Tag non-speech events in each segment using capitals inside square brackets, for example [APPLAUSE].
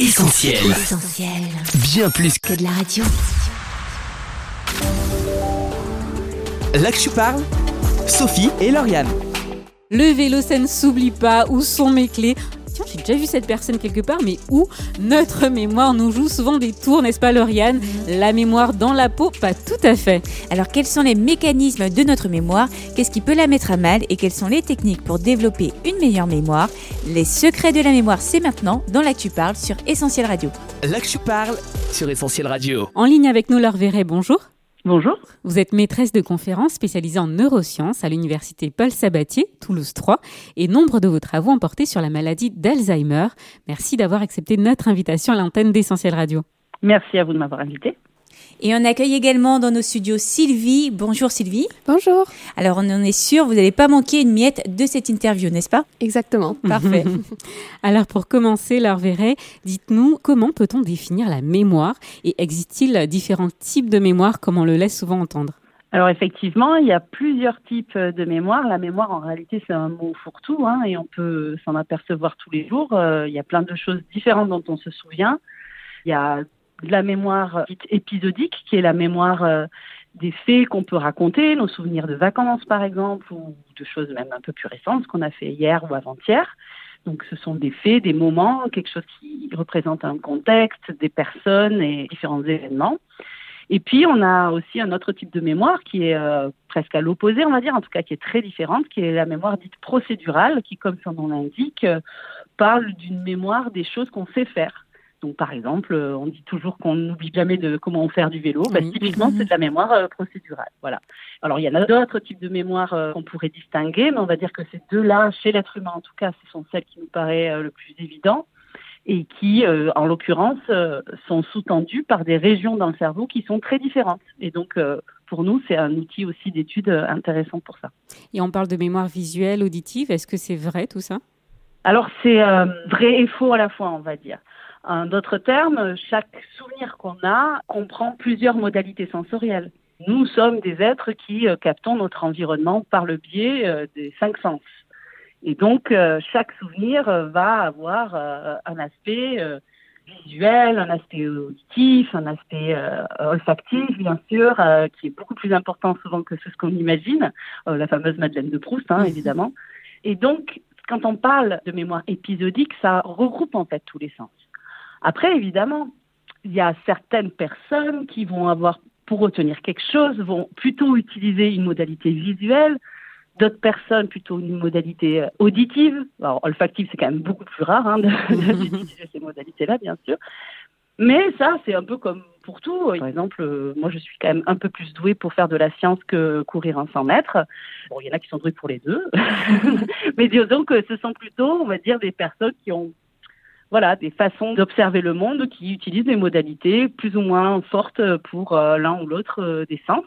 Essentiel. Essentiel. Bien plus que de la radio. là que je parle. Sophie et Lauriane. Le vélo, ça ne s'oublie pas. Où sont mes clés? Tiens, j'ai déjà vu cette personne quelque part, mais où Notre mémoire nous joue souvent des tours, n'est-ce pas, Lauriane La mémoire dans la peau, pas tout à fait. Alors, quels sont les mécanismes de notre mémoire? Qu'est-ce qui peut la mettre à mal? Et quelles sont les techniques pour développer une meilleure mémoire? Les secrets de la mémoire, c'est maintenant dans l'Actu Parle sur Essentiel Radio. Là que je parle sur Essentiel Radio. En ligne avec nous, Laure Verret, bonjour. Bonjour. Vous êtes maîtresse de conférences spécialisée en neurosciences à l'université Paul Sabatier, Toulouse 3, et nombre de vos travaux ont porté sur la maladie d'Alzheimer. Merci d'avoir accepté notre invitation à l'antenne d'Essentiel Radio. Merci à vous de m'avoir invité. Et on accueille également dans nos studios Sylvie. Bonjour Sylvie. Bonjour. Alors, on en est sûr, vous n'allez pas manquer une miette de cette interview, n'est-ce pas? Exactement. [LAUGHS] Parfait. [LAUGHS] Alors pour commencer, Laure Verret, dites-nous comment peut-on définir la mémoire? Et existe-t-il différents types de mémoire comme on le laisse souvent entendre? Alors effectivement, il y a plusieurs types de mémoire. La mémoire, en réalité, c'est un mot fourre-tout hein, et on peut s'en apercevoir tous les jours. Euh, il y a plein de choses différentes dont on se souvient. Il y a de la mémoire dite épisodique, qui est la mémoire euh, des faits qu'on peut raconter, nos souvenirs de vacances par exemple, ou de choses même un peu plus récentes, ce qu'on a fait hier ou avant-hier. Donc ce sont des faits, des moments, quelque chose qui représente un contexte, des personnes et différents événements. Et puis on a aussi un autre type de mémoire qui est euh, presque à l'opposé, on va dire, en tout cas qui est très différente, qui est la mémoire dite procédurale, qui, comme son nom l'indique, euh, parle d'une mémoire des choses qu'on sait faire. Donc, par exemple, euh, on dit toujours qu'on n'oublie jamais de comment faire du vélo. Bah, typiquement, c'est de la mémoire euh, procédurale. Voilà. Alors, il y en a d'autres types de mémoire euh, qu'on pourrait distinguer, mais on va dire que ces deux-là, chez l'être humain en tout cas, ce sont celles qui nous paraissent euh, le plus évident et qui, euh, en l'occurrence, euh, sont sous-tendues par des régions dans le cerveau qui sont très différentes. Et donc, euh, pour nous, c'est un outil aussi d'étude intéressant pour ça. Et on parle de mémoire visuelle, auditive. Est-ce que c'est vrai tout ça? Alors, c'est vrai et faux à la fois, on va dire. En d'autres termes, chaque souvenir qu'on a comprend plusieurs modalités sensorielles. Nous sommes des êtres qui euh, captons notre environnement par le biais euh, des cinq sens. Et donc, euh, chaque souvenir va avoir un aspect visuel, un aspect auditif, un aspect euh, olfactif, bien sûr, euh, qui est beaucoup plus important souvent que ce qu'on imagine. Euh, la fameuse Madeleine de Proust, hein, évidemment. Et donc, quand on parle de mémoire épisodique, ça regroupe en fait tous les sens. Après, évidemment, il y a certaines personnes qui vont avoir, pour retenir quelque chose, vont plutôt utiliser une modalité visuelle, d'autres personnes plutôt une modalité euh, auditive. Alors, olfactive, c'est quand même beaucoup plus rare hein, [LAUGHS] d'utiliser ces modalités-là, bien sûr. Mais ça, c'est un peu comme pour tout. Par exemple, euh, moi, je suis quand même un peu plus douée pour faire de la science que courir un 100 mètres. Bon, il y en a qui sont doués pour les deux. [LAUGHS] Mais disons que ce sont plutôt, on va dire, des personnes qui ont voilà, des façons d'observer le monde qui utilisent des modalités plus ou moins fortes pour euh, l'un ou l'autre euh, des sens.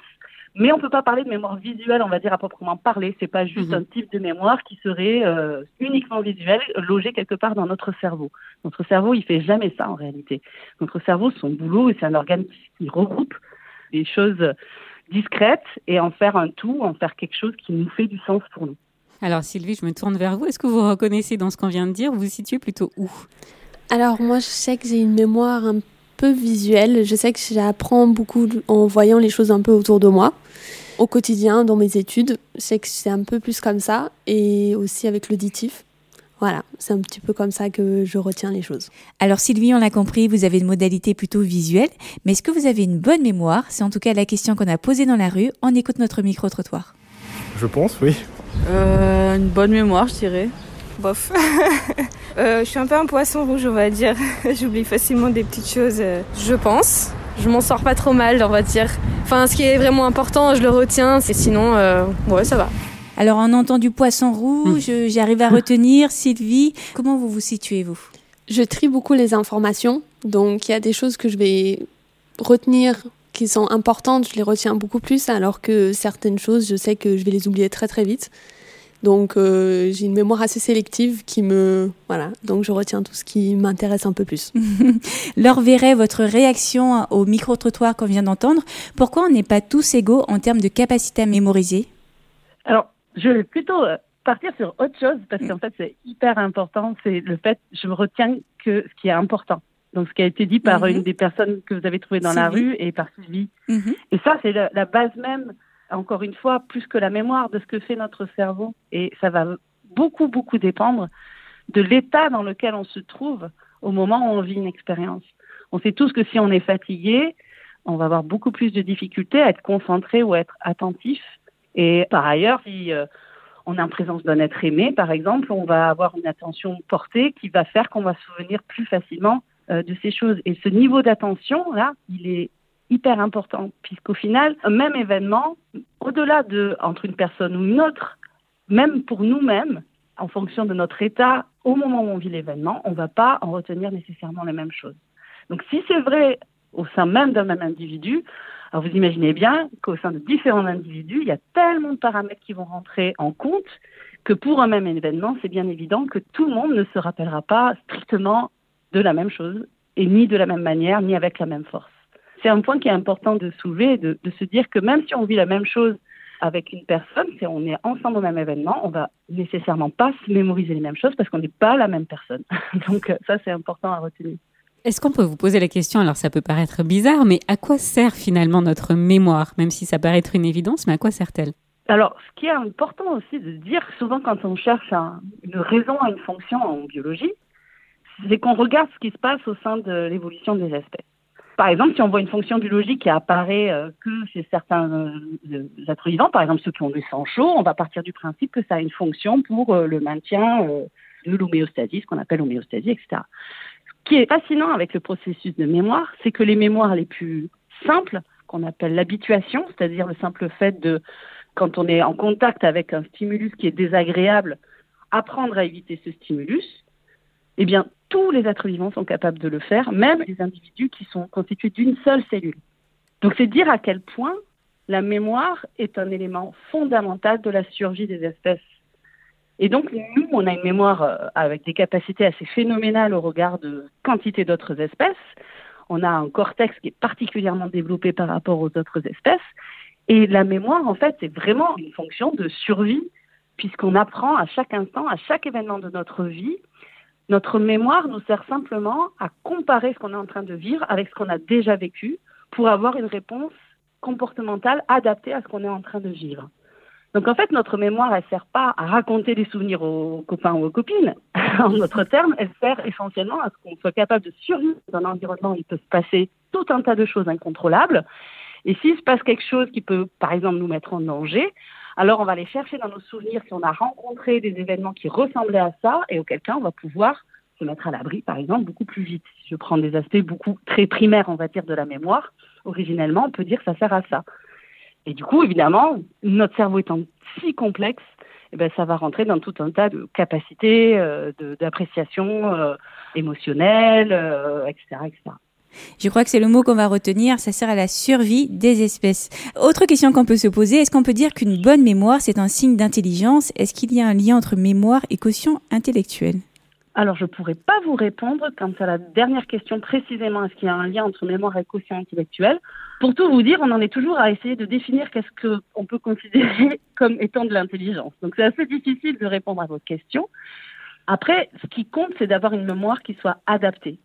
Mais on peut pas parler de mémoire visuelle, on va dire à proprement parler. C'est pas juste Mhm. un type de mémoire qui serait euh, uniquement visuel, logé quelque part dans notre cerveau. Notre cerveau, il fait jamais ça en réalité. Notre cerveau, son boulot, c'est un organe qui regroupe des choses discrètes et en faire un tout, en faire quelque chose qui nous fait du sens pour nous. Alors Sylvie, je me tourne vers vous. Est-ce que vous reconnaissez dans ce qu'on vient de dire Vous vous situez plutôt où? Alors moi, je sais que j'ai une mémoire un peu visuelle. Je sais que j'apprends beaucoup en voyant les choses un peu autour de moi. Au quotidien, dans mes études, je sais que c'est un peu plus comme ça. Et aussi avec l'auditif. Voilà, c'est un petit peu comme ça que je retiens les choses. Alors Sylvie, on l'a compris, vous avez une modalité plutôt visuelle, mais est-ce que vous avez une bonne mémoire? C'est en tout cas la question qu'on a posée dans la rue. On écoute notre micro-trottoir. Je pense, oui. Euh, une bonne mémoire, je dirais. Bof. [LAUGHS] Euh, je suis un peu un poisson rouge, on va dire. [LAUGHS] J'oublie facilement des petites choses. euh, Je pense. Je m'en sors pas trop mal, on va dire. Enfin, ce qui est vraiment important, je le retiens. Et sinon, euh, ouais, ça va. Alors on entend du poisson rouge, j'arrive à retenir. Sylvie, comment vous vous situez vous? Je trie beaucoup les informations. Donc il y a des choses que je vais retenir qui sont importantes, je les retiens beaucoup plus, alors que certaines choses, je sais que je vais les oublier très très vite. Donc euh, j'ai une mémoire assez sélective qui me... Voilà, donc je retiens tout ce qui m'intéresse un peu plus. [LAUGHS] Laure Verret, votre réaction au micro-trottoir qu'on vient d'entendre, pourquoi on n'est pas tous égaux en termes de capacité à mémoriser? Alors, je vais plutôt euh, partir sur autre chose parce qu'en fait, c'est hyper important. C'est le fait, je me retiens que ce qui est important. Donc, ce qui a été dit par mhm. une des personnes que vous avez trouvées dans la rue et par Sylvie. Mhm. Et ça, c'est la, base même, encore une fois, plus que la mémoire de ce que fait notre cerveau. Et ça va beaucoup, beaucoup dépendre de l'état dans lequel on se trouve au moment où on vit une expérience. On sait tous que si on est fatigué, on va avoir beaucoup plus de difficultés à être concentré ou à être attentif. Et par ailleurs, si euh, on est en présence d'un être aimé, par exemple, on va avoir une attention portée qui va faire qu'on va se souvenir plus facilement de ces choses. Et ce niveau d'attention, là, il est hyper important, puisqu'au final, un même événement, au-delà de entre une personne ou une autre, même pour nous-mêmes, en fonction de notre état au moment où on vit l'événement, on ne va pas en retenir nécessairement les mêmes choses. Donc si c'est vrai au sein même d'un même individu, alors vous imaginez bien qu'au sein de différents individus, il y a tellement de paramètres qui vont rentrer en compte que pour un même événement, c'est bien évident que tout le monde ne se rappellera pas strictement de la même chose et ni de la même manière, ni avec la même force. C'est un point qui est important de soulever, de, de se dire que même si on vit la même chose avec une personne, si on est ensemble au même événement, on va nécessairement pas se mémoriser les mêmes choses parce qu'on n'est pas la même personne. [LAUGHS] Donc ça, c'est important à retenir. Est-ce qu'on peut vous poser la question, alors ça peut paraître bizarre, mais à quoi sert finalement notre mémoire, même si ça paraît être une évidence, mais à quoi sert-elle? Alors, ce qui est important aussi de dire, souvent quand on cherche une raison à une fonction en biologie, c'est qu'on regarde ce qui se passe au sein de l'évolution des espèces. Par exemple, si on voit une fonction biologique qui apparaît euh, que chez certains euh, êtres vivants, par exemple ceux qui ont du sang chaud, on va partir du principe que ça a une fonction pour euh, le maintien de l'homéostasie, ce qu'on appelle l'homéostasie, etc qui est fascinant avec le processus de mémoire, c'est que les mémoires les plus simples, qu'on appelle l'habituation, c'est-à-dire le simple fait de, quand on est en contact avec un stimulus qui est désagréable, apprendre à éviter ce stimulus, eh bien, tous les êtres vivants sont capables de le faire, même les individus qui sont constitués d'une seule cellule. Donc, c'est dire à quel point la mémoire est un élément fondamental de la survie des espèces et donc, nous, on a une mémoire euh, avec des capacités assez phénoménales au regard de quantité d'autres espèces. On a un cortex qui est particulièrement développé par rapport aux autres espèces. Et la mémoire, en fait, c'est vraiment une fonction de survie, puisqu'on apprend à chaque instant, à chaque événement de notre vie. Notre mémoire nous sert simplement à comparer ce qu'on est en train de vivre avec ce qu'on a déjà vécu pour avoir une réponse comportementale adaptée à ce qu'on est en train de vivre. Donc en fait, notre mémoire, elle sert pas à raconter des souvenirs aux copains ou aux copines. [LAUGHS] en d'autres termes, elle sert essentiellement à ce qu'on soit capable de survivre dans un environnement où il peut se passer tout un tas de choses incontrôlables. Et s'il se passe quelque chose qui peut, par exemple, nous mettre en danger, alors on va aller chercher dans nos souvenirs si on a rencontré des événements qui ressemblaient à ça et auquel cas on va pouvoir se mettre à l'abri, par exemple, beaucoup plus vite. Si je prends des aspects beaucoup très primaires, on va dire, de la mémoire, originellement, on peut dire que ça sert à ça. Et du coup, évidemment, notre cerveau étant si complexe, eh ben, ça va rentrer dans tout un tas de capacités euh, d'appréciation euh, émotionnelle, euh, etc., etc. Je crois que c'est le mot qu'on va retenir, ça sert à la survie des espèces. Autre question qu'on peut se poser, est-ce qu'on peut dire qu'une bonne mémoire, c'est un signe d'intelligence? Est-ce qu'il y a un lien entre mémoire et quotient intellectuel alors, je ne pourrais pas vous répondre quant à la dernière question précisément, est-ce qu'il y a un lien entre mémoire et quotient intellectuel Pour tout vous dire, on en est toujours à essayer de définir qu'est-ce qu'on peut considérer [LAUGHS] comme étant de l'intelligence. Donc, c'est assez difficile de répondre à votre question. Après, ce qui compte, c'est d'avoir une mémoire qui soit adaptée.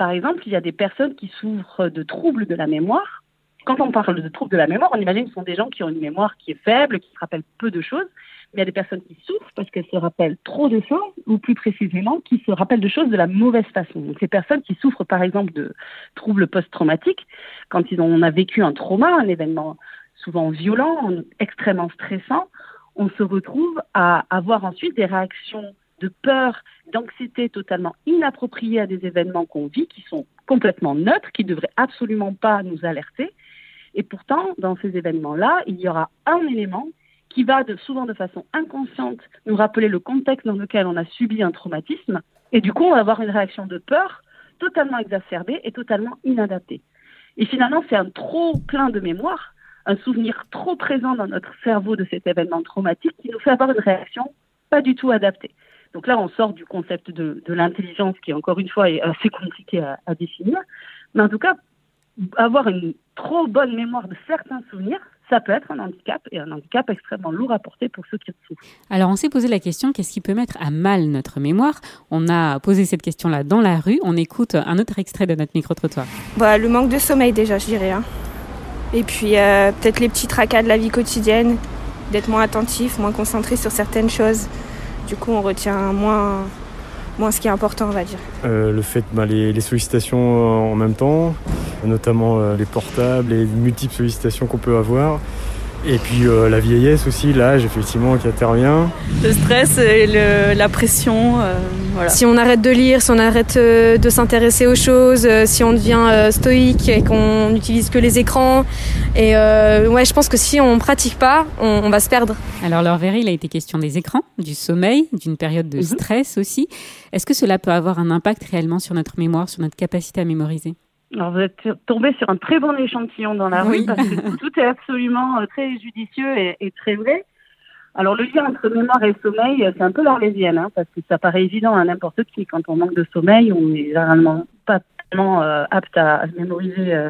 Par exemple, il y a des personnes qui souffrent de troubles de la mémoire. Quand on parle de troubles de la mémoire, on imagine que ce sont des gens qui ont une mémoire qui est faible, qui se rappellent peu de choses il y a des personnes qui souffrent parce qu'elles se rappellent trop de choses, ou plus précisément, qui se rappellent de choses de la mauvaise façon. Donc, ces personnes qui souffrent, par exemple, de troubles post-traumatiques, quand on a vécu un trauma, un événement souvent violent, extrêmement stressant, on se retrouve à avoir ensuite des réactions de peur, d'anxiété totalement inappropriées à des événements qu'on vit, qui sont complètement neutres, qui ne devraient absolument pas nous alerter. Et pourtant, dans ces événements-là, il y aura un élément qui va souvent de façon inconsciente nous rappeler le contexte dans lequel on a subi un traumatisme. Et du coup, on va avoir une réaction de peur totalement exacerbée et totalement inadaptée. Et finalement, c'est un trop plein de mémoire, un souvenir trop présent dans notre cerveau de cet événement traumatique qui nous fait avoir une réaction pas du tout adaptée. Donc là, on sort du concept de, de l'intelligence qui, encore une fois, est assez compliqué à, à définir. Mais en tout cas, avoir une trop bonne mémoire de certains souvenirs, ça peut être un handicap et un handicap extrêmement lourd à porter pour ceux qui en souffrent. Alors on s'est posé la question, qu'est-ce qui peut mettre à mal notre mémoire? On a posé cette question-là dans la rue. On écoute un autre extrait de notre micro-trottoir. Bah, le manque de sommeil déjà, je dirais. Hein. Et puis euh, peut-être les petits tracas de la vie quotidienne, d'être moins attentif, moins concentré sur certaines choses. Du coup, on retient moins, moins ce qui est important, on va dire. Euh, le fait, bah, les, les, sollicitations en même temps, notamment euh, les portables, les multiples sollicitations qu'on peut avoir. Et puis euh, la vieillesse aussi, l'âge effectivement qui intervient. Le stress et le, la pression. Euh, voilà. Si on arrête de lire, si on arrête euh, de s'intéresser aux choses, euh, si on devient euh, stoïque et qu'on n'utilise que les écrans. Et ouais, je pense que si on pratique pas, on, on va se perdre. Alors Véry, il a été question des écrans, du sommeil, d'une période de mm -hmm. stress aussi. Est-ce que cela peut avoir un impact réellement sur notre mémoire, sur notre capacité à mémoriser? Alors vous êtes tombé sur un très bon échantillon dans la oui. rue parce que tout est absolument très judicieux et, et, très vrai. Alors le lien entre mémoire et sommeil, c'est un peu l'arlésienne, hein, parce que ça paraît évident à n'importe qui. Quand on manque de sommeil, on est généralement pas tellement euh, apte à, à mémoriser euh,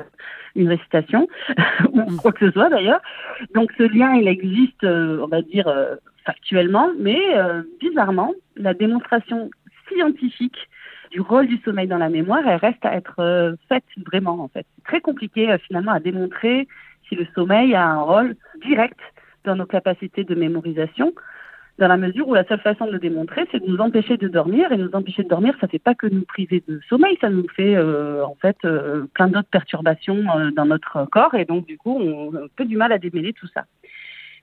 une récitation [LAUGHS] ou quoi que ce soit d'ailleurs. Donc ce lien, il existe, euh, on va dire factuellement, mais bizarrement, la démonstration scientifique du rôle du sommeil dans la mémoire, elle reste à être euh, faite vraiment en fait. C'est très compliqué euh, finalement à démontrer si le sommeil a un rôle direct dans nos capacités de mémorisation, dans la mesure où la seule façon de le démontrer, c'est de nous empêcher de dormir, et nous empêcher de dormir, ça fait pas que nous priver de sommeil, ça nous fait euh, en fait plein d'autres perturbations dans notre corps, et donc du coup, on a un peu du mal à démêler tout ça.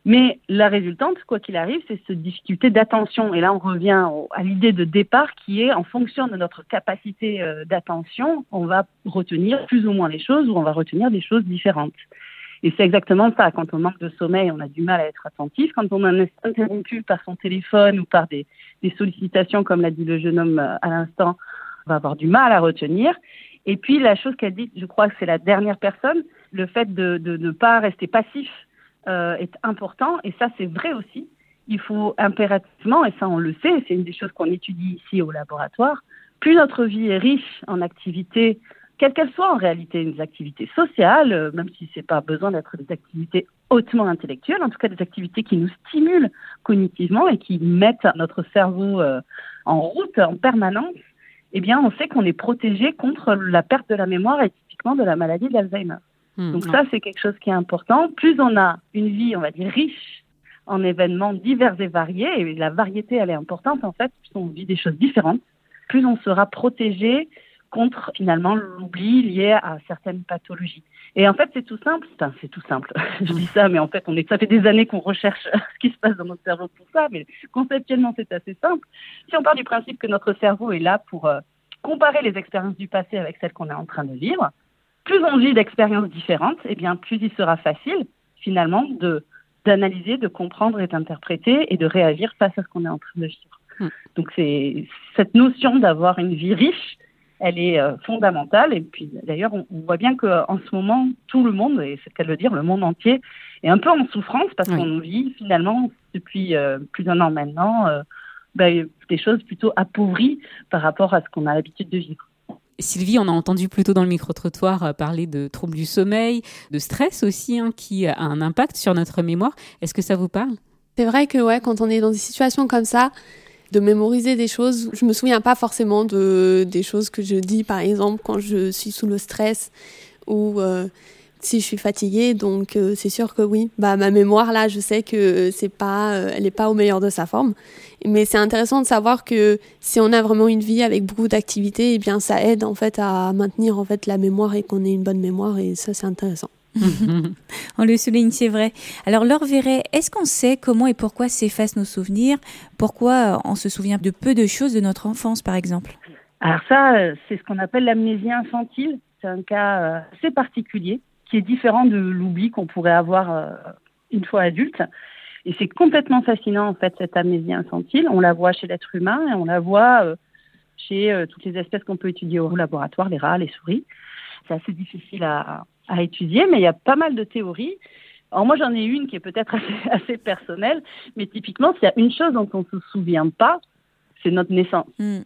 Mais la résultante, quoi qu'il arrive, c'est cette difficulté d'attention. Et là, on revient à l'idée de départ qui est en fonction de notre capacité euh, d'attention, on va retenir plus ou moins les choses ou on va retenir des choses différentes. Et c'est exactement ça. Quand on manque de sommeil, on a du mal à être attentif. Quand on est interrompu par son téléphone ou par des, des sollicitations, comme l'a dit le jeune homme euh, à l'instant, on va avoir du mal à retenir. Et puis, la chose qu'a dit, je crois que c'est la dernière personne, le fait de ne pas rester passif euh, est important et ça c'est vrai aussi. Il faut impérativement, et ça on le sait, c'est une des choses qu'on étudie ici au laboratoire, plus notre vie est riche en activités, quelles qu'elles soient en réalité, des activités sociales, euh, même si c'est pas besoin d'être des activités hautement intellectuelles, en tout cas des activités qui nous stimulent cognitivement et qui mettent notre cerveau euh, en route en permanence, eh bien on sait qu'on est protégé contre la perte de la mémoire et typiquement de la maladie d'Alzheimer. Mmh, Donc ça, c'est quelque chose qui est important. Plus on a une vie, on va dire, riche en événements divers et variés, et la variété, elle est importante en fait, plus on vit des choses différentes, plus on sera protégé contre finalement l'oubli lié à certaines pathologies. Et en fait, c'est tout simple. Enfin, c'est tout simple. [LAUGHS] Je dis ça, mais en fait, on est, ça fait des années qu'on recherche [LAUGHS] ce qui se passe dans notre cerveau pour ça, mais conceptuellement, c'est assez simple. Si on part du principe que notre cerveau est là pour euh, comparer les expériences du passé avec celles qu'on est en train de vivre, plus on vit d'expériences différentes, eh bien plus il sera facile finalement de d'analyser, de comprendre et d'interpréter et de réagir face à ce qu'on est en train de vivre. Mmh. Donc c'est cette notion d'avoir une vie riche, elle est euh, fondamentale et puis d'ailleurs on, on, voit bien que en ce moment tout le monde et c'est qu'elle veut dire le monde entier est un peu en souffrance parce oui. qu'on vit finalement depuis euh, plus d'un an maintenant euh, ben, des choses plutôt appauvries par rapport à ce qu'on a l'habitude de vivre. Sylvie, on a entendu plutôt dans le micro-trottoir euh, parler de troubles du sommeil, de stress aussi, hein, qui a un impact sur notre mémoire. Est-ce que ça vous parle? C'est vrai que ouais, quand on est dans des situations comme ça, de mémoriser des choses, je me souviens pas forcément de des choses que je dis, par exemple, quand je suis sous le stress ou euh, si je suis fatiguée, donc euh, c'est sûr que oui. Bah ma mémoire là, je sais que c'est pas, euh, elle est pas au meilleur de sa forme. Mais c'est intéressant de savoir que si on a vraiment une vie avec beaucoup d'activités, eh bien ça aide en fait à maintenir en fait la mémoire et qu'on ait une bonne mémoire et ça c'est intéressant. [LAUGHS] on le souligne, c'est vrai. Alors, Laure Verret, est-ce qu'on sait comment et pourquoi s'effacent nos souvenirs? Pourquoi on se souvient de peu de choses de notre enfance, par exemple? Alors ça, c'est ce qu'on appelle l'amnésie infantile. C'est un cas assez particulier qui est différent de l'oubli qu'on pourrait avoir euh, une fois adulte. Et c'est complètement fascinant, en fait, cette amnésie infantile. On la voit chez l'être humain et on la voit euh, chez euh, toutes les espèces qu'on peut étudier au laboratoire, les rats, les souris. C'est assez difficile à, étudier, mais il y a pas mal de théories. Alors moi, j'en ai une qui est peut-être [LAUGHS] assez, assez, personnelle, mais typiquement, s'il y a une chose dont on ne se souvient pas, c'est notre naissance. Mm.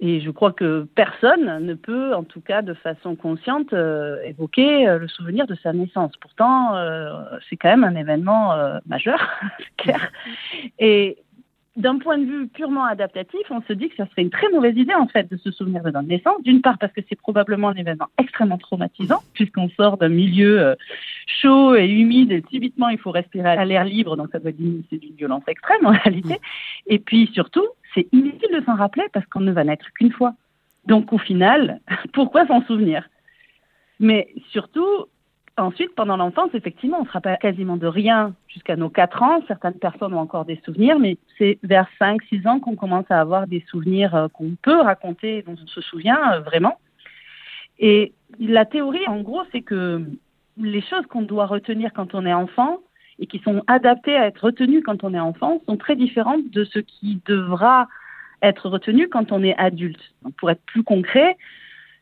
Et je crois que personne ne peut, en tout cas de façon consciente, euh, évoquer euh, le souvenir de sa naissance. Pourtant, euh, c'est quand même un événement majeur, [LAUGHS] clair. Et d'un point de vue purement adaptatif, on se dit que ça serait une très mauvaise idée en fait de se souvenir de notre naissance. D'une part parce que c'est probablement un événement extrêmement traumatisant puisqu'on sort d'un milieu chaud et humide et subitement il faut respirer à l'air libre, donc ça doit c'est d'une violence extrême en réalité. Et puis surtout, c'est inutile de s'en rappeler parce qu'on ne va naître qu'une fois. Donc au final, [LAUGHS] pourquoi s'en souvenir? Mais surtout, ensuite, pendant l'enfance, effectivement, on ne se rappelle quasiment de rien jusqu'à nos 4 ans. Certaines personnes ont encore des souvenirs, mais c'est vers 5, 6 ans qu'on commence à avoir des souvenirs euh, qu'on peut raconter, dont on se souvient euh, vraiment. Et la théorie, en gros, c'est que les choses qu'on doit retenir quand on est enfant, et qui sont adaptés à être retenus quand on est enfant sont très différentes de ce qui devra être retenu quand on est adulte. Pour être plus concret,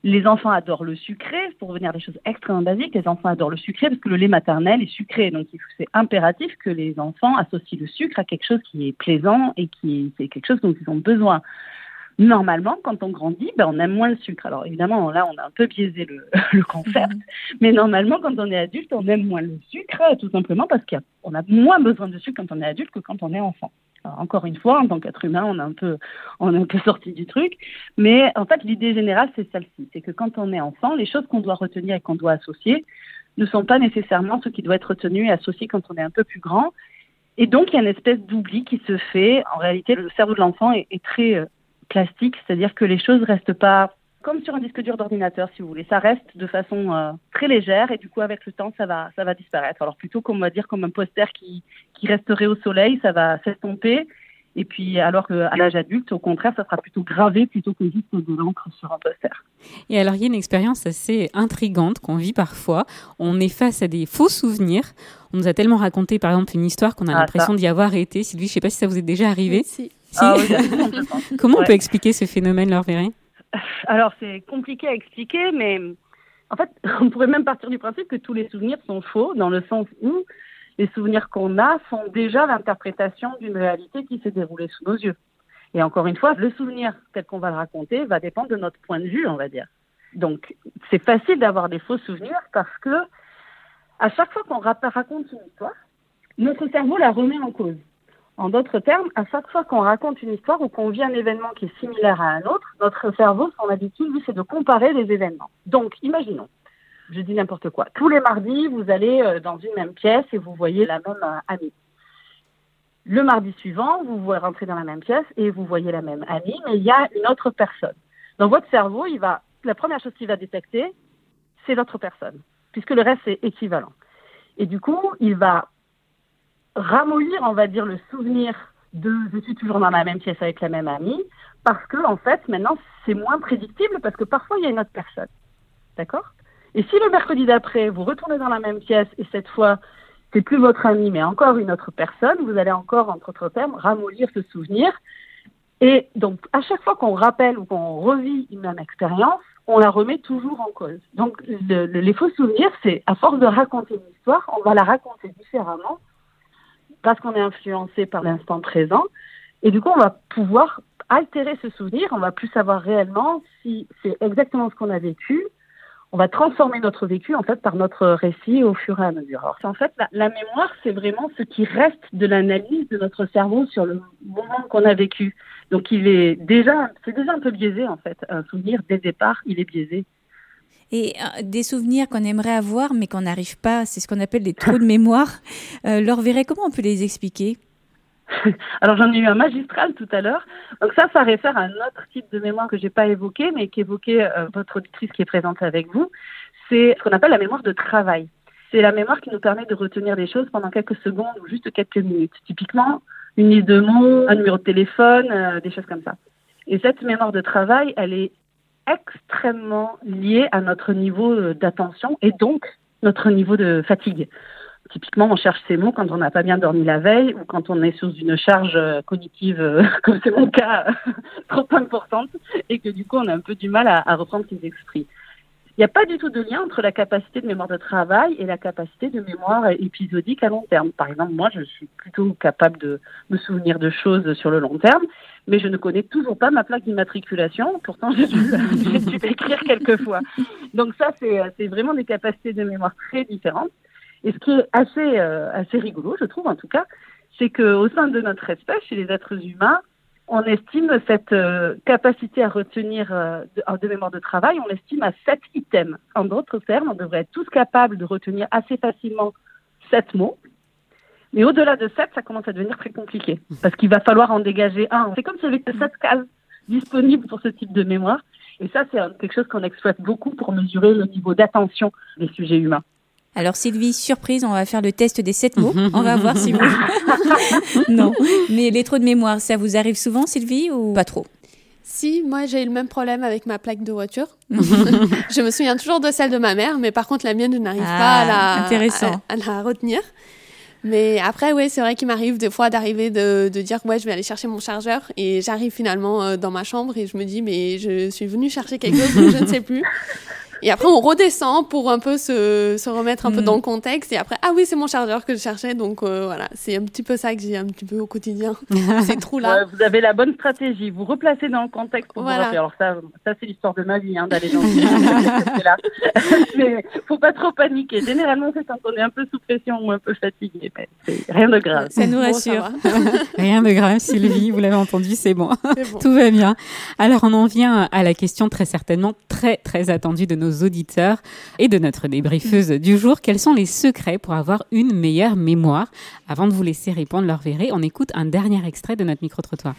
les enfants adorent le sucré. Pour revenir à des choses extrêmement basiques, les enfants adorent le sucré parce que le lait maternel est sucré. Donc, c'est impératif que les enfants associent le sucre à quelque chose qui est plaisant et qui est quelque chose dont ils ont besoin normalement, quand on grandit, ben, on aime moins le sucre. Alors évidemment, là, on a un peu biaisé le, [LAUGHS] le concept, mhm. mais normalement, quand on est adulte, on aime moins le sucre, tout simplement parce qu'on a, moins besoin de sucre quand on est adulte que quand on est enfant. encore une fois, en tant qu'être humain, on a un peu, on est un peu [LAUGHS] sorti du truc, mais en fait, l'idée générale, c'est celle-ci, c'est que quand on est enfant, les choses qu'on doit retenir et qu'on doit associer ne sont pas nécessairement ce qui doit être retenu et associé quand on est un peu plus grand. Et donc, il y a une espèce d'oubli qui se fait. En réalité, le cerveau de l'enfant est, est très euh, plastique, c'est-à-dire que les choses restent pas comme sur un disque dur d'ordinateur, si vous voulez. Ça reste de façon euh, très légère et du coup, avec le temps, ça va, ça va disparaître. Alors plutôt qu'on va dire comme un poster qui, qui resterait au soleil, ça va s'estomper. Et puis, alors qu'à l'âge adulte, au contraire, ça sera plutôt gravé plutôt que juste de l'encre sur un poster. Et alors, il y a une expérience assez intrigante qu'on vit parfois. On est face à des faux souvenirs. On nous a tellement raconté, par exemple, une histoire qu'on a ah, l'impression d'y avoir été. Sylvie, je ne sais pas si ça vous est déjà arrivé. si. Ah [LAUGHS] Comment on peut expliquer ce phénomène, Laure Alors, c'est compliqué à expliquer, mais en fait, [LAUGHS] on pourrait même partir du principe que tous les souvenirs sont faux, dans le sens où les souvenirs qu'on a sont déjà l'interprétation d'une réalité qui s'est déroulée sous nos yeux. Et encore une fois, le souvenir tel qu'on va le raconter va dépendre de notre point de vue, on va dire. Donc, c'est facile d'avoir des faux souvenirs parce que à chaque fois qu'on raconte une histoire, notre cerveau la remet en cause. En d'autres termes, à chaque fois qu'on raconte une histoire ou qu'on vit un événement qui est similaire à un autre, notre cerveau, son habitude, lui, c'est de comparer les événements. Donc, imaginons, je dis n'importe quoi, tous les mardis, vous allez euh, dans une même pièce et vous voyez la même euh, amie. Le mardi suivant, vous vous rentrez dans la même pièce et vous voyez la même amie, mais il y a une autre personne. Dans votre cerveau, il va, la première chose qu'il va détecter, c'est l'autre personne, puisque le reste est équivalent. Et du coup, il va ramollir, on va dire, le souvenir de je suis toujours dans la même pièce avec la même amie, parce que en fait, maintenant, c'est moins prédictible parce que parfois, il y a une autre personne. D'accord? Et si le mercredi d'après, vous retournez dans la même pièce et cette fois, c'est plus votre ami, mais encore une autre personne, vous allez encore, entre autres termes, ramollir ce souvenir. Et donc, à chaque fois qu'on rappelle ou qu'on revit une même expérience, on la remet toujours en cause. Donc, les faux souvenirs, c'est à force de raconter une histoire, on va la raconter différemment parce qu'on est influencé par l'instant présent. Et du coup, on va pouvoir altérer ce souvenir, on va plus savoir réellement si c'est exactement ce qu'on a vécu. On va transformer notre vécu en fait par notre récit au fur et à mesure. Alors, en fait, la, la mémoire, c'est vraiment ce qui reste de l'analyse de notre cerveau sur le moment qu'on a vécu. Donc, il est déjà, c'est déjà un peu biaisé en fait. Un souvenir dès le départ, il est biaisé. Et euh, des souvenirs qu'on aimerait avoir mais qu'on n'arrive pas, c'est ce qu'on appelle des trous de mémoire. [LAUGHS] Euh, leur verrait comment on peut les expliquer? [LAUGHS] Alors j'en ai eu un magistral tout à l'heure. Donc ça, ça réfère à un autre type de mémoire que j'ai pas évoqué, mais qu'évoquait euh, votre auditrice qui est présente avec vous. C'est ce qu'on appelle la mémoire de travail. C'est la mémoire qui nous permet de retenir des choses pendant quelques secondes ou juste quelques minutes. Typiquement, une liste de mots, un numéro de téléphone, euh, des choses comme ça. Et cette mémoire de travail, elle est extrêmement lié à notre niveau euh, d'attention et donc notre niveau de fatigue. Typiquement, on cherche ces mots quand on n'a pas bien dormi la veille ou quand on est sous une charge euh, cognitive, euh, [LAUGHS] comme c'est mon cas, [LAUGHS] trop importante, et que du coup, on a un peu du mal à, reprendre ses esprits. Il n'y a pas du tout de lien entre la capacité de mémoire de travail et la capacité de mémoire épisodique à long terme. Par exemple, moi, je suis plutôt capable de me souvenir de choses sur le long terme, mais je ne connais toujours pas ma plaque d'immatriculation. Pourtant, j'ai dû, [LAUGHS] dû l'écrire quelques fois. Donc ça, c'est vraiment des capacités de mémoire très différentes. Et ce qui est assez, euh, assez rigolo, je trouve en tout cas, c'est qu'au sein de notre espèce, chez les êtres humains, on estime cette euh, capacité à retenir euh, de, mémoire de travail, on l'estime à 7 items. En d'autres termes, on devrait être tous capables de retenir assez facilement 7 mots. Mais au-delà de 7, ça commence à devenir très compliqué. Parce qu'il va falloir en dégager un. C'est comme si avait que 7 cases disponibles pour ce type de mémoire. Et ça, c'est quelque chose qu'on exploite beaucoup pour mesurer le niveau d'attention des sujets humains. Alors Sylvie, surprise, on va faire le test des sept mots. [LAUGHS] on va voir si vous... [LAUGHS] non, mais les trous de mémoire, ça vous arrive souvent Sylvie ou pas trop? Si, moi j'ai eu le même problème avec ma plaque de voiture. [LAUGHS] je me souviens toujours de celle de ma mère, mais par contre la mienne, je n'arrive pas à la, intéressant. À, la retenir. Mais après, oui, c'est vrai qu'il m'arrive des fois d'arriver de, de, dire ouais, je vais aller chercher mon chargeur et j'arrive finalement euh, dans ma chambre et je me dis mais je suis venue chercher quelque chose je ne sais plus. Et après, on redescend pour un peu se, se remettre un peu mm. dans le contexte. Et après, ah oui, c'est mon chargeur que je cherchais. Donc euh, voilà, c'est un petit peu ça que j'ai un petit peu au quotidien, [LAUGHS] ces trous-là. vous avez la bonne stratégie. Vous replacez dans le contexte. voilà. Alors ça, ça c'est l'histoire de ma vie, hein, d'aller dans [LAUGHS] ce là [LAUGHS] Mais faut pas trop paniquer. Généralement, c'est quand on est un peu sous pression ou un peu fatigué. Mais rien de grave. Ça nous rassure. rien de grave, Sylvie. Vous l'avez entendu, c'est bon. bon. Tout va bien. Alors, on en vient à la question très certainement très, très attendue de nos auditeurs et de notre débriefeuse du jour. Quels sont les secrets pour avoir une meilleure mémoire? Avant de vous laisser répondre, leur verrez, on écoute un dernier extrait de notre micro-trottoir.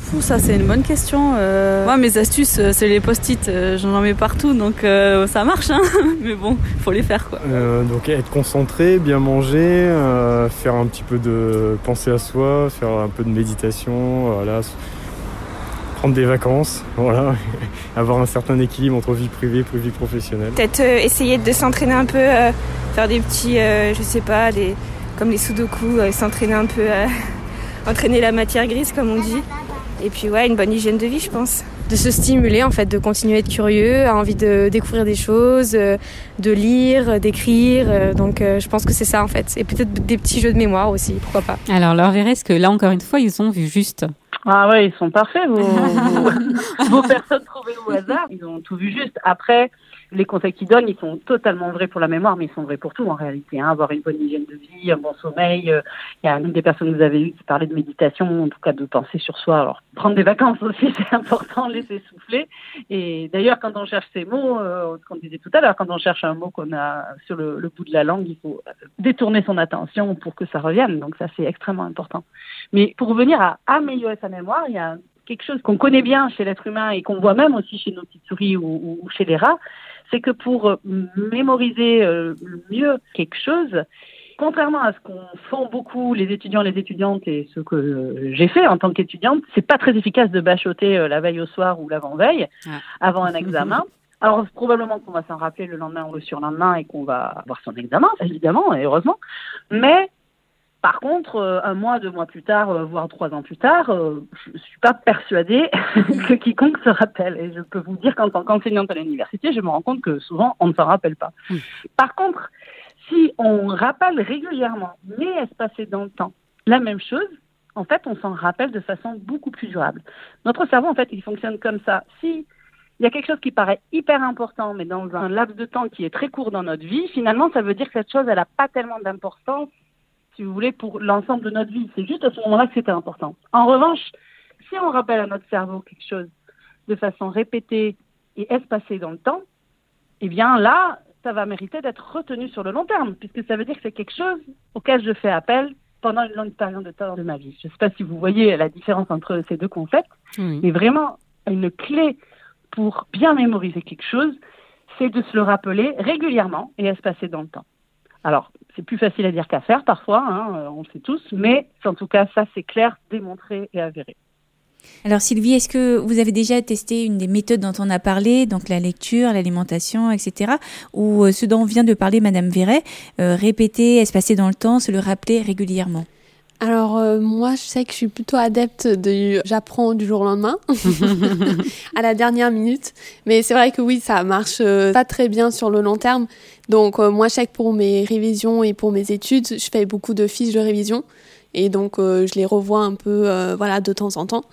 Fou, ça c'est une bonne question. Euh, moi, mes astuces, euh, c'est les post-it. Euh, j'en mets partout, donc ça marche. Hein [LAUGHS] Mais bon, faut les faire quoi. donc être concentré, bien manger, faire un petit peu de penser à soi, faire un peu de méditation, voilà, prendre des vacances, [LAUGHS] voilà, avoir un certain équilibre entre vie privée et vie professionnelle. Peut-être euh, essayer de s'entraîner un peu, euh, faire des petits, euh, je sais pas, des, comme les sudoku, s'entraîner un peu, [LAUGHS] entraîner la matière grise comme on dit. Et puis ouais, une bonne hygiène de vie, je pense. De se stimuler en fait, de continuer à être curieux, à envie de découvrir des choses, de lire, d'écrire. Donc je pense que c'est ça en fait. Et peut-être des petits jeux de mémoire aussi, pourquoi pas. Alors leur est-ce que là encore une fois, ils ont vu juste ah ouais, ils sont parfaits, vos, vos, personnes trouvées au hasard. Ils ont tout vu juste. Après, les conseils qu'ils donnent, ils sont totalement vrais pour la mémoire, mais ils sont vrais pour tout en réalité. Hein. Avoir une bonne hygiène de vie, un bon sommeil. Euh, il y a une des personnes que vous avez eues qui parlait de méditation, en tout cas de penser sur soi. Alors, prendre des vacances aussi, [LAUGHS] c'est important, laisser souffler. Et d'ailleurs, quand on cherche ces mots, euh, ce qu'on disait tout à l'heure, quand on cherche un mot qu'on a sur le, le, bout de la langue, il faut détourner son attention pour que ça revienne. Donc ça, c'est extrêmement important. Mais pour revenir à améliorer sa mémoire, il y a quelque chose qu'on connaît bien chez l'être humain et qu'on voit même aussi chez nos petites souris ou, ou chez les rats, c'est que pour euh, mémoriser euh, mieux quelque chose, contrairement à ce qu'on font beaucoup les étudiants, les étudiantes et ce que euh, j'ai fait en tant qu'étudiante, c'est pas très efficace de bachoter la veille au soir ou l'avant-veille avant un examen. [LAUGHS] Alors probablement qu'on va s'en rappeler le lendemain ou le surlendemain et qu'on va avoir son examen, évidemment et heureusement. Mais par contre, euh, un mois, deux mois plus tard, euh, voire trois ans plus tard, euh, je ne suis pas persuadée [LAUGHS] que quiconque se rappelle. Et je peux vous dire qu'en tant qu'enseignante à l'université, je me rends compte que souvent, on ne s'en rappelle pas. Par contre, si on rappelle régulièrement, mais espacé dans le temps, la même chose, en fait, on s'en rappelle de façon beaucoup plus durable. Notre cerveau, en fait, il fonctionne comme ça. Si il y a quelque chose qui paraît hyper important, mais dans un laps de temps qui est très court dans notre vie, finalement, ça veut dire que cette chose, elle n'a pas tellement d'importance si vous voulez, pour l'ensemble de notre vie. C'est juste à ce moment-là que c'était important. En revanche, si on rappelle à notre cerveau quelque chose de façon répétée et espacée dans le temps, eh bien là, ça va mériter d'être retenu sur le long terme, puisque ça veut dire que c'est quelque chose auquel je fais appel pendant une longue période de temps de ma vie. Je ne sais pas si vous voyez la différence entre ces deux concepts, mais vraiment, une clé pour bien mémoriser quelque chose, c'est de se le rappeler régulièrement et espacer dans le temps. Alors, c'est plus facile à dire qu'à faire parfois, hein, euh, on le sait tous, mais en tout cas, ça c'est clair, démontré et avéré. Alors Sylvie, est-ce que vous avez déjà testé une des méthodes dont on a parlé, donc la lecture, l'alimentation, etc., ou euh, ce dont vient de parler Madame Verret, euh, répéter, espacer dans le temps, se le rappeler régulièrement? Alors euh, moi, je sais que je suis plutôt adepte de j'apprends du jour au lendemain, [LAUGHS] [LAUGHS] à la dernière minute. Mais c'est vrai que oui, ça marche euh, pas très bien sur le long terme. Donc euh, moi, je sais que pour mes révisions et pour mes études, je fais beaucoup de fiches de révision et donc je les revois un peu, voilà, de temps en temps.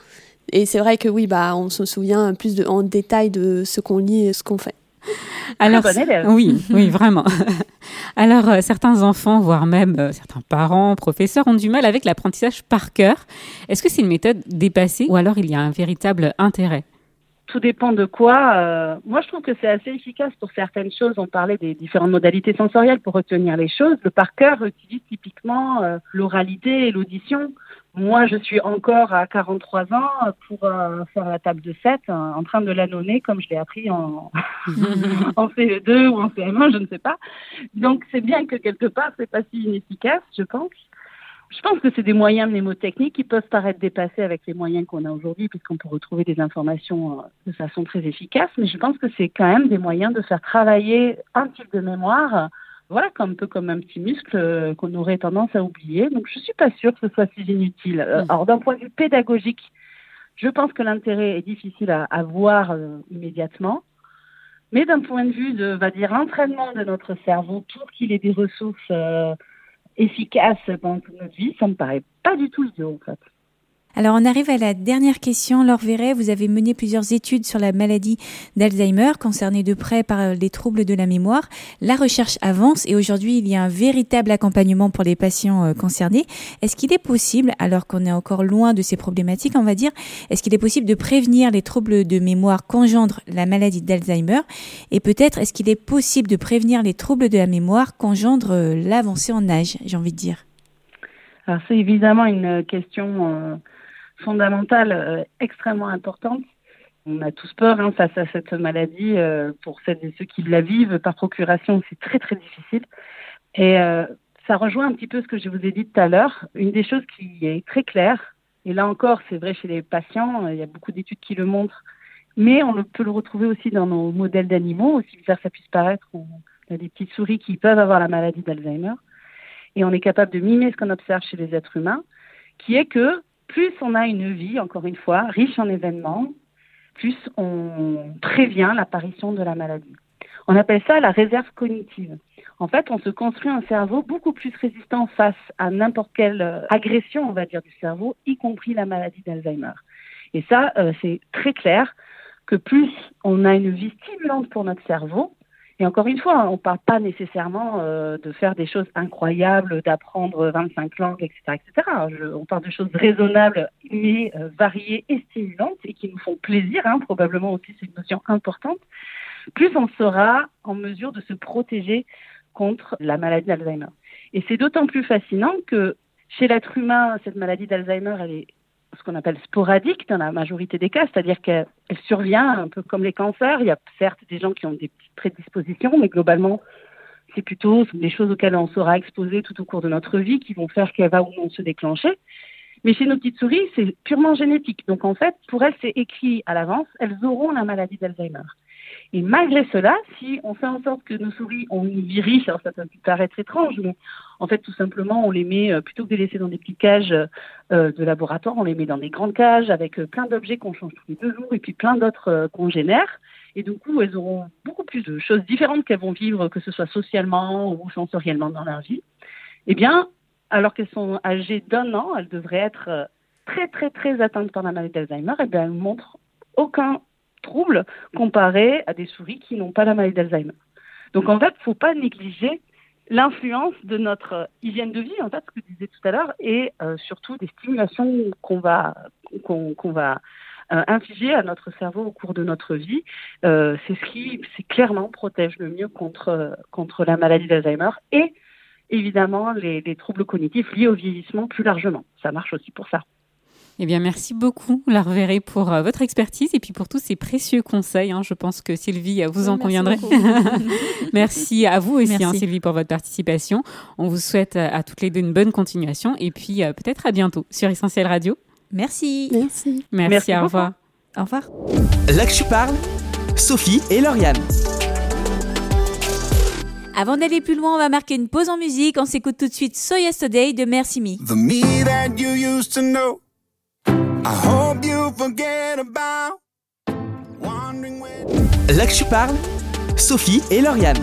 Et c'est vrai que oui, bah, on se souvient plus de, en détail de ce qu'on lit et ce qu'on fait. [LAUGHS] Alors, oui, [LAUGHS] oui, vraiment. [LAUGHS] Alors, euh, certains enfants, voire même euh, certains parents, professeurs, ont du mal avec l'apprentissage par cœur. Est-ce que c'est une méthode dépassée ou alors il y a un véritable intérêt? Tout dépend de quoi. Euh, moi, je trouve que c'est assez efficace pour certaines choses. On parlait des différentes modalités sensorielles pour retenir les choses. Le par cœur utilise typiquement l'oralité et l'audition. Moi, je suis encore à 43 ans pour euh, faire la table de 7 euh, en train de l'annonner comme je l'ai appris en, [LAUGHS] en CE2 ou en CM1, je ne sais pas. Donc, c'est bien que quelque part, c'est pas si inefficace, je pense. Je pense que c'est des moyens mnémotechniques qui peuvent paraître dépassés avec les moyens qu'on a aujourd'hui, puisqu'on peut retrouver des informations euh, de façon très efficace. Mais je pense que c'est quand même des moyens de faire travailler un type de mémoire voilà, un peu comme un petit muscle euh, qu'on aurait tendance à oublier. Donc, je suis pas sûre que ce soit si inutile. Euh, mm. alors, d'un point de vue pédagogique, je pense que l'intérêt est difficile à, à voir euh, immédiatement. Mais d'un point de vue de, va dire, entraînement de notre cerveau pour qu'il ait des ressources efficaces pendant toute notre vie, ça me paraît pas du tout idiot, en fait. Alors on arrive à la dernière question. Laure Verret, vous avez mené plusieurs études sur la maladie d'Alzheimer concernée de près par les troubles de la mémoire. La recherche avance et aujourd'hui il y a un véritable accompagnement pour les patients euh, concernés. Est-ce qu'il est possible, alors qu'on est encore loin de ces problématiques, on va dire, est-ce qu'il est possible de prévenir les troubles de mémoire qu'engendre la maladie d'Alzheimer? Et peut-être est-ce qu'il est possible de prévenir les troubles de la mémoire qu'engendre euh, l'avancée en âge, j'ai envie de dire? Alors c'est évidemment une question euh, fondamentale euh, extrêmement importante. On a tous peur hein, face à cette maladie. Euh, pour celles et ceux qui la vivent par procuration, c'est très très difficile. Et euh, ça rejoint un petit peu ce que je vous ai dit tout à l'heure. Une des choses qui est très claire, et là encore, c'est vrai chez les patients, il y a beaucoup d'études qui le montrent, mais on peut le retrouver aussi dans nos modèles d'animaux, aussi bizarre ça puisse paraître. On a des petites souris qui peuvent avoir la maladie d'Alzheimer. Et on est capable de mimer ce qu'on observe chez les êtres humains, qui est que plus on a une vie, encore une fois, riche en événements, plus on prévient l'apparition de la maladie. On appelle ça la réserve cognitive. En fait, on se construit un cerveau beaucoup plus résistant face à n'importe quelle euh, agression, on va dire, du cerveau, y compris la maladie d'Alzheimer. Et ça, euh, c'est très clair que plus on a une vie stimulante pour notre cerveau, et encore une fois, on ne parle pas nécessairement euh, de faire des choses incroyables, d'apprendre 25 langues, etc. etc. on parle de choses raisonnables, mais euh, variées et stimulantes et qui nous font plaisir. Hein, probablement aussi, c'est une notion importante. Plus on sera en mesure de se protéger contre la maladie d'Alzheimer. Et c'est d'autant plus fascinant que chez l'être humain, cette maladie d'Alzheimer, elle est ce qu'on appelle sporadique dans la majorité des cas, c'est-à-dire qu'elle survient un peu comme les cancers. Il y a certes des gens qui ont des petites prédispositions, mais globalement, c'est plutôt des choses auxquelles on sera exposé tout au cours de notre vie qui vont faire qu'elle va ou non se déclencher. Mais chez nos petites souris, c'est purement génétique. Donc en fait, pour elles, c'est écrit à l'avance, elles auront la maladie d'Alzheimer. Et malgré cela, si on fait en sorte que nos souris ont une riche, alors ça peut paraître étrange, mais en fait tout simplement on les met, euh, plutôt que de les laisser dans des petites cages euh, de laboratoire, on les met dans des grandes cages avec euh, plein d'objets qu'on change tous les deux jours et puis plein d'autres qu'on génère. Et du coup, elles auront beaucoup plus de choses différentes qu'elles vont vivre, que ce soit socialement ou sensoriellement dans leur vie. Eh bien, alors qu'elles sont âgées d'un an, elles devraient être très très très atteintes par la maladie d'Alzheimer. Eh bien, elles ne montrent aucun troubles comparé à des souris qui n'ont pas la maladie d'Alzheimer. Donc en fait, il ne faut pas négliger l'influence de notre hygiène de vie, en fait, ce que je disais tout à l'heure, et euh, surtout des stimulations qu'on va, qu'on, va euh, infliger à notre cerveau au cours de notre vie. Euh, c'est ce qui c'est clairement protège le mieux contre, contre la maladie d'Alzheimer et évidemment les, les troubles cognitifs liés au vieillissement plus largement. Ça marche aussi pour ça. Eh bien, merci beaucoup, la reverrai pour euh, votre expertise et puis pour tous ces précieux conseils. Hein. Je pense que Sylvie euh, vous en conviendrait. [LAUGHS] [LAUGHS] merci à vous aussi, hein, Sylvie, pour votre participation. On vous souhaite euh, à toutes les deux une bonne continuation et puis peut-être à bientôt sur Essentiel Radio. Merci. Merci. Merci, au revoir. Au revoir. Là que je parle, Sophie et Lauriane. Avant d'aller plus loin, on va marquer une pause en musique. On s'écoute tout de suite So Yesterday de Merci Me. The me that you used to know. I hope you forget about. Wondering where. Là que tu parles, Sophie et Lauriane.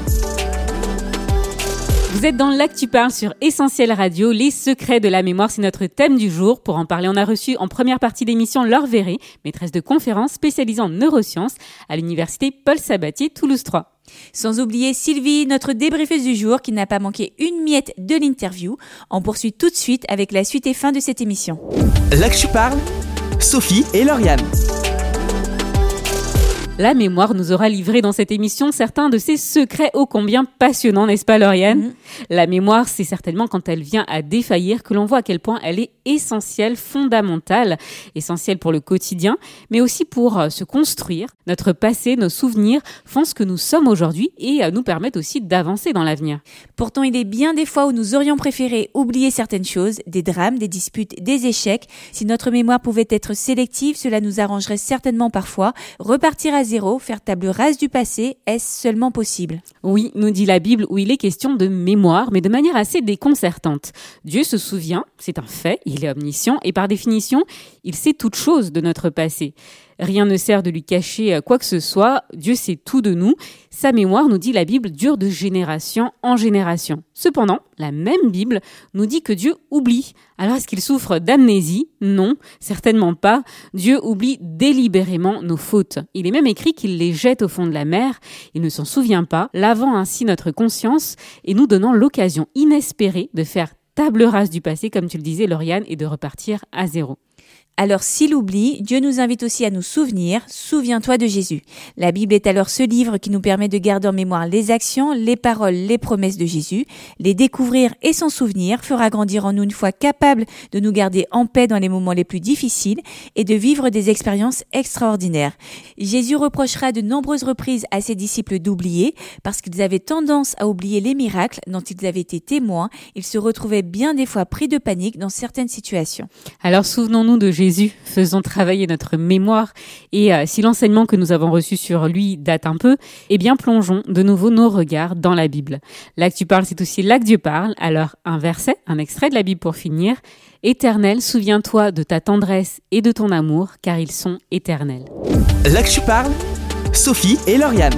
Vous êtes dans l'Actu Parle sur Essentiel Radio. Les secrets de la mémoire, c'est notre thème du jour. Pour en parler, on a reçu en première partie d'émission Laure Verré, maîtresse de conférences spécialisée en neurosciences à l'université Paul Sabatier Toulouse 3. Sans oublier Sylvie, notre débriefeuse du jour, qui n'a pas manqué une miette de l'interview. On poursuit tout de suite avec la suite et fin de cette émission. Là que tu parles, Sophie et Lauriane. La mémoire nous aura livré dans cette émission certains de ses secrets ô combien passionnants, n'est-ce pas Lauriane Mhm. La mémoire, c'est certainement quand elle vient à défaillir que l'on voit à quel point elle est essentielle, fondamentale, essentielle pour le quotidien, mais aussi pour euh, se construire. Notre passé, nos souvenirs font ce que nous sommes aujourd'hui et euh, nous permettent aussi d'avancer dans l'avenir. Pourtant, il est bien des fois où nous aurions préféré oublier certaines choses, des drames, des disputes, des échecs. Si notre mémoire pouvait être sélective, cela nous arrangerait certainement parfois. Repartir à faire table rase du passé, est-ce seulement possible? Oui, nous dit la Bible où il est question de mémoire, mais de manière assez déconcertante. Dieu se souvient, c'est un fait, il est omniscient, et par définition, il sait toute chose de notre passé. Rien ne sert de lui cacher euh, quoi que ce soit, Dieu sait tout de nous. Sa mémoire, nous dit la Bible, dure de génération en génération. Cependant, la même Bible nous dit que Dieu oublie. Alors est-ce qu'il souffre d'amnésie? Non, certainement pas. Dieu oublie délibérément nos fautes. Il est même écrit qu'il les jette au fond de la mer. Il ne s'en souvient pas, lavant ainsi notre conscience et nous donnant l'occasion inespérée de faire table rase du passé, comme tu le disais, Lauriane, et de repartir à zéro. Alors s'il oublie, Dieu nous invite aussi à nous souvenir, souviens-toi de Jésus. La Bible est alors ce livre qui nous permet de garder en mémoire les actions, les paroles, les promesses de Jésus, les découvrir et s'en souvenir fera grandir en nous une foi capable de nous garder en paix dans les moments les plus difficiles et de vivre des expériences extraordinaires. Jésus reprochera de nombreuses reprises à ses disciples d'oublier parce qu'ils avaient tendance à oublier les miracles dont ils avaient été témoins, ils se retrouvaient bien des fois pris de panique dans certaines situations. Alors souvenons-nous de Jésus, faisons travailler notre mémoire et euh, si l'enseignement que nous avons reçu sur lui date un peu, eh bien plongeons de nouveau nos regards dans la Bible. Là que tu parles, c'est aussi là que Dieu parle. Alors un verset, un extrait de la Bible pour finir. Éternel, souviens-toi de ta tendresse et de ton amour, car ils sont éternels. Là que tu parles, Sophie et Lauriane.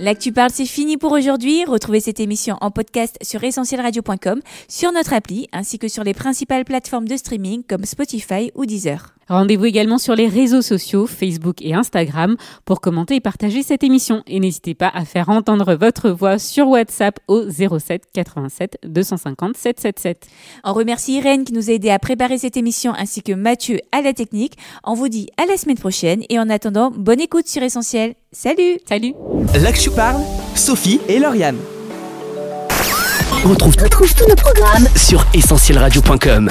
L'actu parle, c'est fini pour aujourd'hui. Retrouvez cette émission en podcast sur essentielradio.com, sur notre appli, ainsi que sur les principales plateformes de streaming comme Spotify ou Deezer. Rendez-vous également sur les réseaux sociaux, Facebook et Instagram, pour commenter et partager cette émission. Et n'hésitez pas à faire entendre votre voix sur WhatsApp au 07 87 250 777. On remercie Irène qui nous a aidé à préparer cette émission, ainsi que Mathieu à la technique. On vous dit à la semaine prochaine et en attendant, bonne écoute sur Essentiel. Salut Salut Là que tu parles, Sophie et Lauriane. On retrouve, retrouve tous nos programmes sur essentielradio.com.